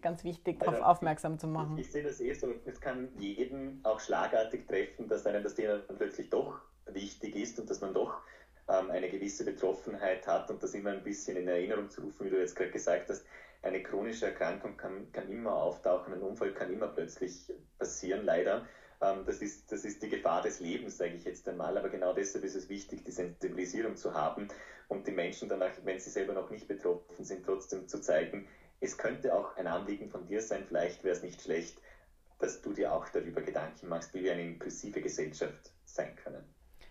ganz wichtig, darauf also, aufmerksam zu machen. Ich, ich, sehe das eh so, es kann jeden auch schlagartig treffen, dass einem das Thema plötzlich doch wichtig ist und dass man doch ähm, eine gewisse Betroffenheit hat und das immer ein bisschen in Erinnerung zu rufen, wie du jetzt gerade gesagt hast. Eine chronische Erkrankung kann, kann immer auftauchen, ein Unfall kann immer plötzlich passieren, leider. Ähm, das, ist, das ist die Gefahr des Lebens, sage ich jetzt einmal, aber genau deshalb ist es wichtig, die Sensibilisierung zu haben und die Menschen danach, wenn sie selber noch nicht betroffen sind, trotzdem zu zeigen, es könnte auch ein Anliegen von dir sein, vielleicht wäre es nicht schlecht, dass du dir auch darüber Gedanken machst, wie wir eine inklusive Gesellschaft sein können.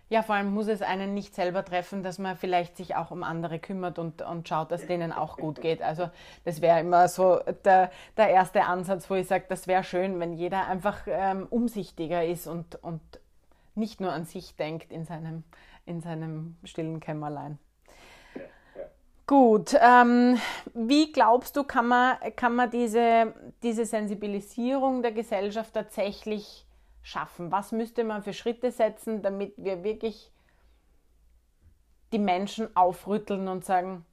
Ja, vor allem muss es einen nicht selber treffen, dass man vielleicht sich auch um andere kümmert und, und schaut, dass denen auch gut geht. Also das wäre immer so der, der erste Ansatz, wo ich sage, das wäre schön, wenn jeder einfach ähm, umsichtiger ist und, und nicht nur an sich denkt in seinem, in seinem stillen Kämmerlein. Gut, ähm, wie glaubst du, kann man, kann man diese, diese Sensibilisierung der Gesellschaft tatsächlich schaffen? Was müsste man für Schritte setzen, damit wir wirklich die Menschen aufrütteln und sagen,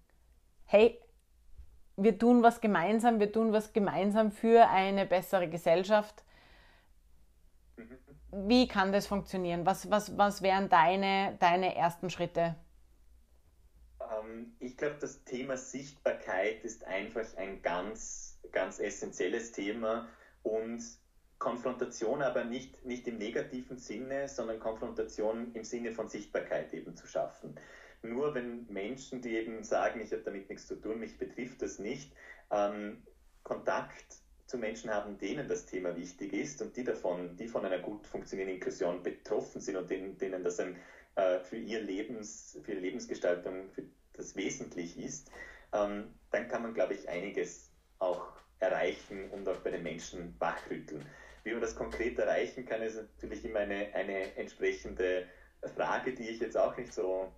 hey, wir tun was gemeinsam, wir tun was gemeinsam für eine bessere Gesellschaft. Wie kann das funktionieren? Was, was, was wären deine, deine ersten Schritte? Ähm, ich glaube, das Thema Sichtbarkeit ist einfach ein ganz, ganz essentielles Thema und Konfrontation aber nicht, nicht im negativen Sinne, sondern Konfrontation im Sinne von Sichtbarkeit eben zu schaffen. Nur wenn Menschen, die eben sagen, ich habe damit nichts zu tun, mich betrifft das nicht, ähm, Kontakt zu Menschen haben, denen das Thema wichtig ist und die davon, die von einer gut funktionierenden Inklusion betroffen sind und denen, denen das ein, äh, für, ihr Lebens, für ihre Lebensgestaltung für das wesentlich ist, ähm, dann kann man, glaube ich, einiges auch erreichen und auch bei den Menschen wachrütteln. Wie man das konkret erreichen kann, ist natürlich immer eine, eine entsprechende Frage, die ich jetzt auch nicht so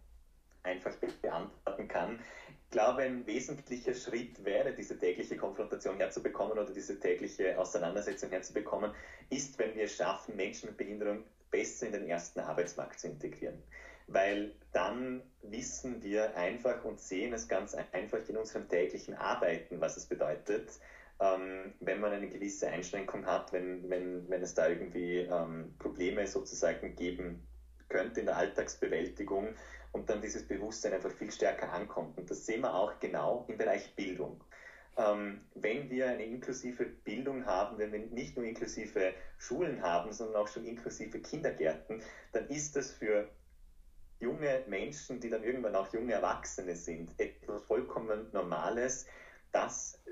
einfach beantworten kann. Ich glaube, ein wesentlicher Schritt wäre, diese tägliche Konfrontation herzubekommen oder diese tägliche Auseinandersetzung herzubekommen, ist, wenn wir es schaffen, Menschen mit Behinderung besser in den ersten Arbeitsmarkt zu integrieren. Weil dann wissen wir einfach und sehen es ganz einfach in unserem täglichen Arbeiten, was es bedeutet, ähm, wenn man eine gewisse Einschränkung hat, wenn, wenn, wenn es da irgendwie ähm, Probleme sozusagen geben könnte in der Alltagsbewältigung und dann dieses Bewusstsein einfach viel stärker ankommt. Und das sehen wir auch genau im Bereich Bildung. Ähm, wenn wir eine inklusive Bildung haben, wenn wir nicht nur inklusive Schulen haben, sondern auch schon inklusive Kindergärten, dann ist das für junge Menschen, die dann irgendwann auch junge Erwachsene sind, etwas vollkommen Normales, dass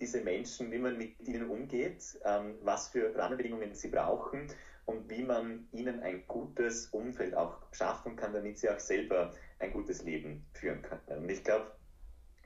diese Menschen, wie man mit ihnen umgeht, ähm, was für Rahmenbedingungen sie brauchen und wie man ihnen ein gutes Umfeld auch schaffen kann, damit sie auch selber ein gutes Leben führen können. Und ich glaube,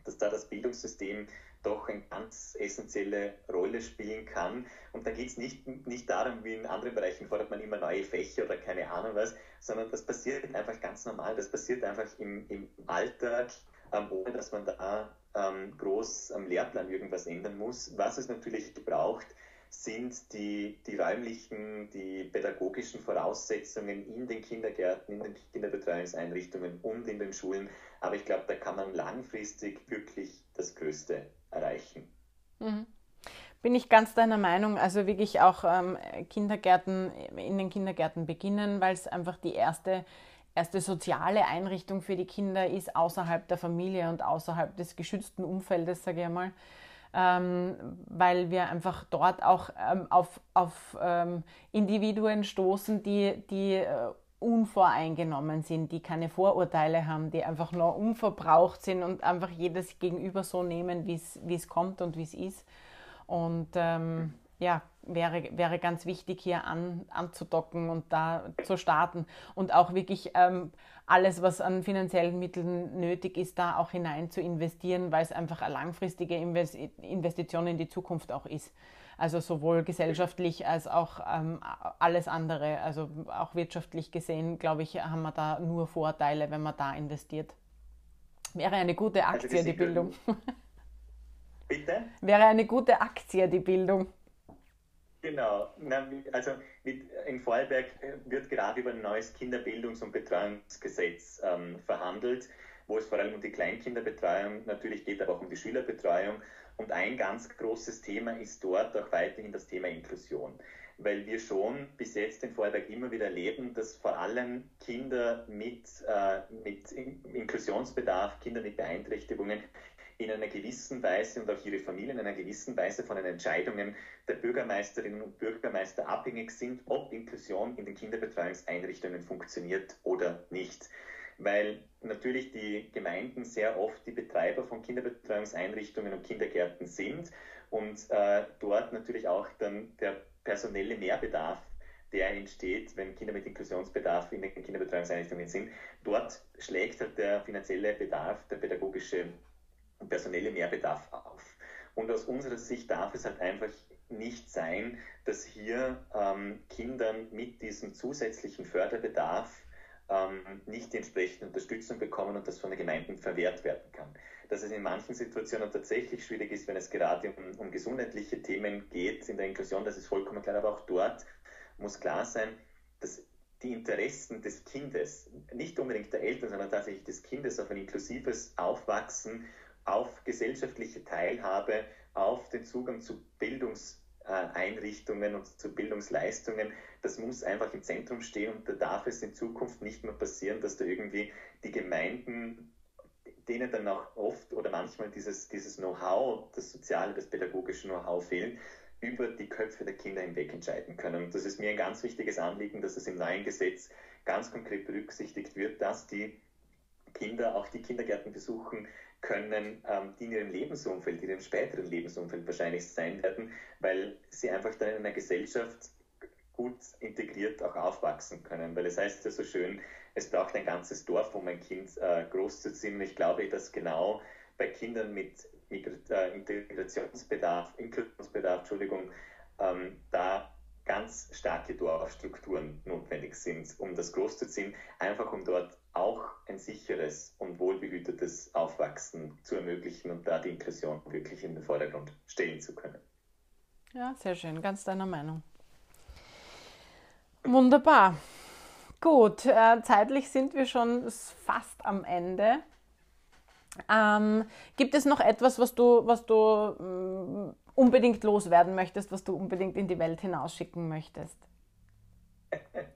dass da das Bildungssystem doch eine ganz essentielle Rolle spielen kann. Und da geht es nicht, nicht darum, wie in anderen Bereichen fordert man immer neue Fächer oder keine Ahnung was, sondern das passiert einfach ganz normal. Das passiert einfach im, im Alltag, ähm, ohne dass man da ähm, groß am Lehrplan irgendwas ändern muss. Was es natürlich braucht, sind die, die räumlichen, die pädagogischen Voraussetzungen in den Kindergärten, in den Kinderbetreuungseinrichtungen und in den Schulen. Aber ich glaube, da kann man langfristig wirklich das Größte erreichen. Mhm. Bin ich ganz deiner Meinung. Also wirklich auch ähm, Kindergärten, in den Kindergärten beginnen, weil es einfach die erste erste soziale Einrichtung für die Kinder ist außerhalb der Familie und außerhalb des geschützten Umfeldes, sage ich einmal ähm, weil wir einfach dort auch ähm, auf, auf ähm, Individuen stoßen, die, die äh, unvoreingenommen sind, die keine Vorurteile haben, die einfach nur unverbraucht sind und einfach jedes Gegenüber so nehmen, wie es kommt und wie es ist. Und ähm, ja, wäre, wäre ganz wichtig, hier an, anzudocken und da zu starten und auch wirklich ähm, alles, was an finanziellen Mitteln nötig ist, da auch hinein zu investieren, weil es einfach eine langfristige Investition in die Zukunft auch ist. Also sowohl gesellschaftlich als auch ähm, alles andere. Also auch wirtschaftlich gesehen, glaube ich, haben wir da nur Vorteile, wenn man da investiert. Wäre eine gute also Aktie, also die Bildung. <laughs> Bitte? Wäre eine gute Aktie, die Bildung. Genau. also in Vorarlberg wird gerade über ein neues Kinderbildungs- und Betreuungsgesetz ähm, verhandelt, wo es vor allem um die Kleinkinderbetreuung natürlich geht, aber auch um die Schülerbetreuung. Und ein ganz großes Thema ist dort auch weiterhin das Thema Inklusion. Weil wir schon bis jetzt in Vorarlberg immer wieder erleben, dass vor allem Kinder mit, äh, mit Inklusionsbedarf, Kinder mit Beeinträchtigungen in einer gewissen Weise und auch ihre Familien in einer gewissen Weise von den Entscheidungen der Bürgermeisterinnen und Bürgermeister abhängig sind, ob Inklusion in den Kinderbetreuungseinrichtungen funktioniert oder nicht. Weil natürlich die Gemeinden sehr oft die Betreiber von Kinderbetreuungseinrichtungen und Kindergärten sind und äh, dort natürlich auch dann der personelle Mehrbedarf der entsteht, wenn Kinder mit Inklusionsbedarf in den Kinderbetreuungseinrichtungen sind. Dort schlägt halt der finanzielle Bedarf, der pädagogische personelle Mehrbedarf auf. Und aus unserer Sicht darf es halt einfach nicht sein, dass hier ähm, Kindern mit diesem zusätzlichen Förderbedarf ähm, nicht die entsprechende Unterstützung bekommen und das von den Gemeinden verwehrt werden kann. Dass es in manchen Situationen tatsächlich schwierig ist, wenn es gerade um, um gesundheitliche Themen geht in der Inklusion, das ist vollkommen klar, aber auch dort muss klar sein, dass die Interessen des Kindes, nicht unbedingt der Eltern, sondern tatsächlich des Kindes auf ein inklusives Aufwachsen auf gesellschaftliche Teilhabe, auf den Zugang zu Bildungseinrichtungen und zu Bildungsleistungen. Das muss einfach im Zentrum stehen und da darf es in Zukunft nicht mehr passieren, dass da irgendwie die Gemeinden denen dann auch oft oder manchmal dieses, dieses Know-how, das soziale, das pädagogische Know-how fehlt, über die Köpfe der Kinder hinweg entscheiden können. Und das ist mir ein ganz wichtiges Anliegen, dass es im neuen Gesetz ganz konkret berücksichtigt wird, dass die Kinder auch die Kindergärten besuchen können, ähm, die in ihrem Lebensumfeld, in ihrem späteren Lebensumfeld wahrscheinlich sein werden, weil sie einfach dann in einer Gesellschaft gut integriert auch aufwachsen können. Weil es heißt ja so schön, es braucht ein ganzes Dorf, um ein Kind äh, großzuziehen. Und ich glaube, dass genau bei Kindern mit äh, Integrationsbedarf, Inklusionsbedarf, Entschuldigung, ähm, da ganz starke Dorfstrukturen notwendig sind, um das großzuziehen, einfach um dort auch ein sicheres und wohlbehütetes Aufwachsen zu ermöglichen und da die Inklusion wirklich in den Vordergrund stellen zu können. Ja, sehr schön, ganz deiner Meinung. Wunderbar. Gut, äh, zeitlich sind wir schon fast am Ende. Ähm, gibt es noch etwas, was du, was du mm, unbedingt loswerden möchtest, was du unbedingt in die Welt hinausschicken möchtest? <laughs>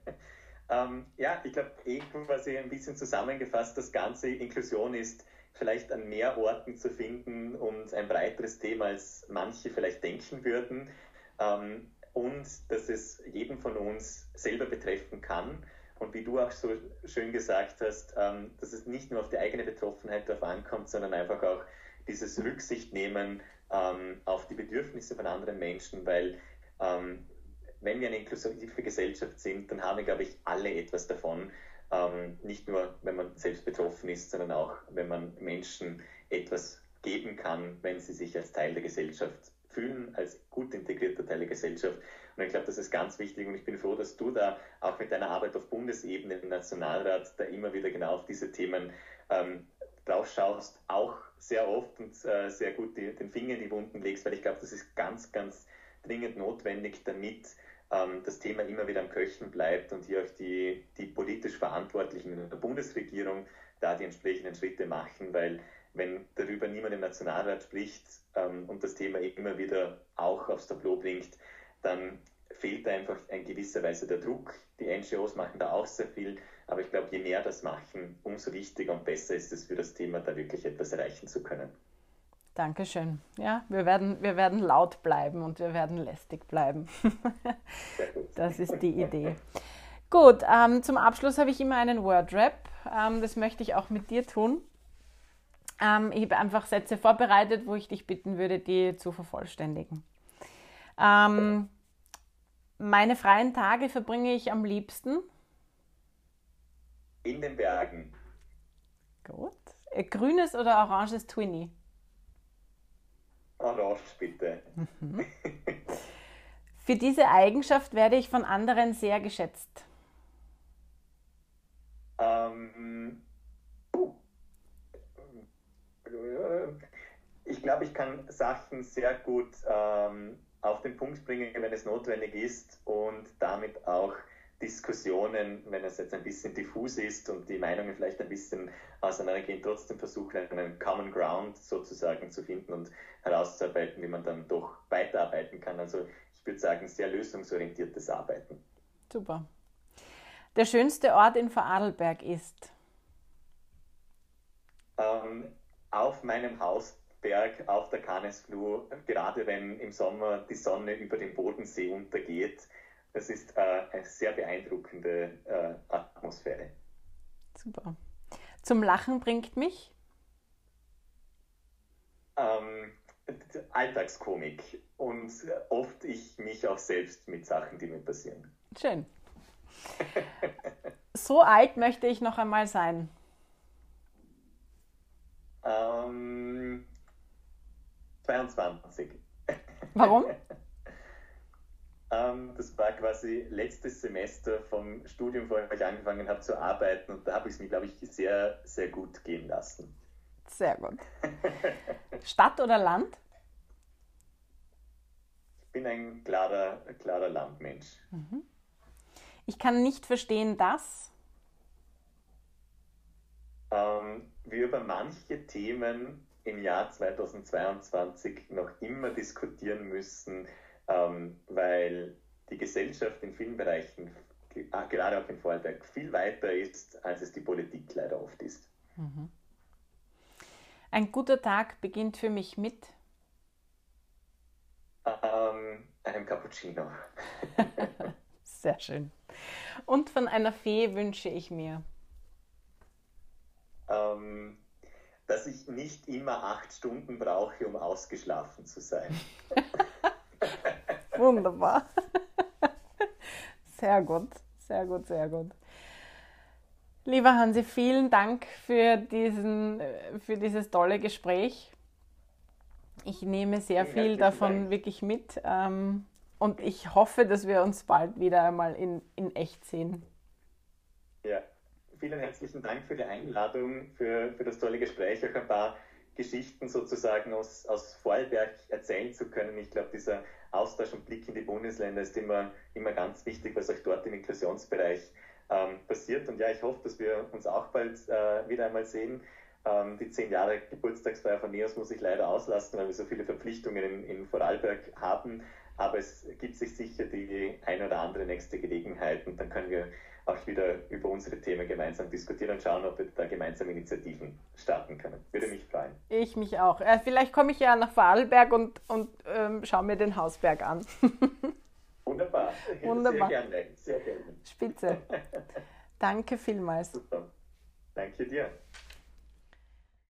ähm, ja, ich glaube, eh quasi ein bisschen zusammengefasst, das Ganze Inklusion ist vielleicht an mehr Orten zu finden und ein breiteres Thema, als manche vielleicht denken würden. Ähm, und dass es jeden von uns selber betreffen kann. Und wie du auch so schön gesagt hast, ähm, dass es nicht nur auf die eigene Betroffenheit darauf ankommt, sondern einfach auch dieses Rücksicht nehmen ähm, auf die Bedürfnisse von anderen Menschen, weil ähm, wenn wir eine inklusive Gesellschaft sind, dann haben wir, glaube ich, alle etwas davon. Ähm, nicht nur, wenn man selbst betroffen ist, sondern auch, wenn man Menschen etwas geben kann, wenn sie sich als Teil der Gesellschaft fühlen, als gut integrierter Teil der Gesellschaft. Und ich glaube, das ist ganz wichtig und ich bin froh, dass du da auch mit deiner Arbeit auf Bundesebene im Nationalrat da immer wieder genau auf diese Themen ähm, drauf schaust, auch sehr oft und äh, sehr gut die, den Finger in die Wunden legst, weil ich glaube, das ist ganz, ganz dringend notwendig, damit ähm, das Thema immer wieder am Köchen bleibt und hier auch die, die politisch Verantwortlichen in der Bundesregierung da die entsprechenden Schritte machen, weil wenn darüber niemand im Nationalrat spricht ähm, und das Thema immer wieder auch aufs Tableau bringt, dann fehlt einfach in gewisser Weise der Druck. Die NGOs machen da auch sehr viel, aber ich glaube, je mehr das machen, umso wichtiger und besser ist es für das Thema, da wirklich etwas erreichen zu können. Dankeschön. Ja, wir werden, wir werden laut bleiben und wir werden lästig bleiben. <laughs> das ist die Idee. Gut, ähm, zum Abschluss habe ich immer einen Word-Rap. Ähm, das möchte ich auch mit dir tun. Ähm, ich habe einfach Sätze vorbereitet, wo ich dich bitten würde, die zu vervollständigen. Ähm, meine freien Tage verbringe ich am liebsten. In den Bergen. Gut. Äh, grünes oder oranges Twinny? Orange, bitte. Mhm. Für diese Eigenschaft werde ich von anderen sehr geschätzt. Ähm, ich glaube, ich kann Sachen sehr gut ähm, auf den Punkt bringen, wenn es notwendig ist und damit auch Diskussionen, wenn es jetzt ein bisschen diffus ist und die Meinungen vielleicht ein bisschen auseinandergehen, trotzdem versuchen, einen Common Ground sozusagen zu finden und herauszuarbeiten, wie man dann doch weiterarbeiten kann. Also ich würde sagen, sehr lösungsorientiertes Arbeiten. Super. Der schönste Ort in Vorarlberg ist? Ähm, auf meinem Haus Berg auf der Kanesfluh, gerade wenn im Sommer die Sonne über dem Bodensee untergeht. Das ist äh, eine sehr beeindruckende äh, Atmosphäre. Super. Zum Lachen bringt mich? Ähm, Alltagskomik und oft ich mich auch selbst mit Sachen, die mir passieren. Schön. <laughs> so alt möchte ich noch einmal sein. Ähm, 22. Warum? <laughs> das war quasi letztes Semester vom Studium, wo ich angefangen habe zu arbeiten und da habe ich es mir, glaube ich, sehr, sehr gut gehen lassen. Sehr gut. Stadt oder Land? Ich bin ein klarer, klarer Landmensch. Mhm. Ich kann nicht verstehen, dass ähm, wir über manche Themen im Jahr 2022 noch immer diskutieren müssen, ähm, weil die Gesellschaft in vielen Bereichen, ah, gerade auch in Vorarlberg, viel weiter ist, als es die Politik leider oft ist. Mhm. Ein guter Tag beginnt für mich mit ähm, einem Cappuccino. <laughs> Sehr schön. Und von einer Fee wünsche ich mir. Ähm, dass ich nicht immer acht Stunden brauche, um ausgeschlafen zu sein. <laughs> Wunderbar. Sehr gut, sehr gut, sehr gut. Lieber Hansi, vielen Dank für, diesen, für dieses tolle Gespräch. Ich nehme sehr viel davon Dank. wirklich mit ähm, und ich hoffe, dass wir uns bald wieder einmal in, in echt sehen. Ja, vielen herzlichen Dank für die Einladung, für, für das tolle Gespräch, auch ein paar Geschichten sozusagen aus, aus Vorarlberg erzählen zu können. Ich glaube, dieser Austausch und Blick in die Bundesländer ist immer, immer ganz wichtig, was auch dort im Inklusionsbereich ähm, passiert. Und ja, ich hoffe, dass wir uns auch bald äh, wieder einmal sehen. Ähm, die zehn Jahre Geburtstagsfeier von NEOS muss ich leider auslassen, weil wir so viele Verpflichtungen in, in Vorarlberg haben. Aber es gibt sich sicher die ein oder andere nächste Gelegenheit und dann können wir auch wieder über unsere Themen gemeinsam diskutieren und schauen, ob wir da gemeinsam Initiativen starten können. Würde mich freuen. Ich mich auch. Äh, vielleicht komme ich ja nach Vorarlberg und, und ähm, schaue mir den Hausberg an. <laughs> Wunderbar. Wunderbar. Sehr gerne. Sehr gerne. Spitze. <laughs> Danke vielmals. Super. Danke dir.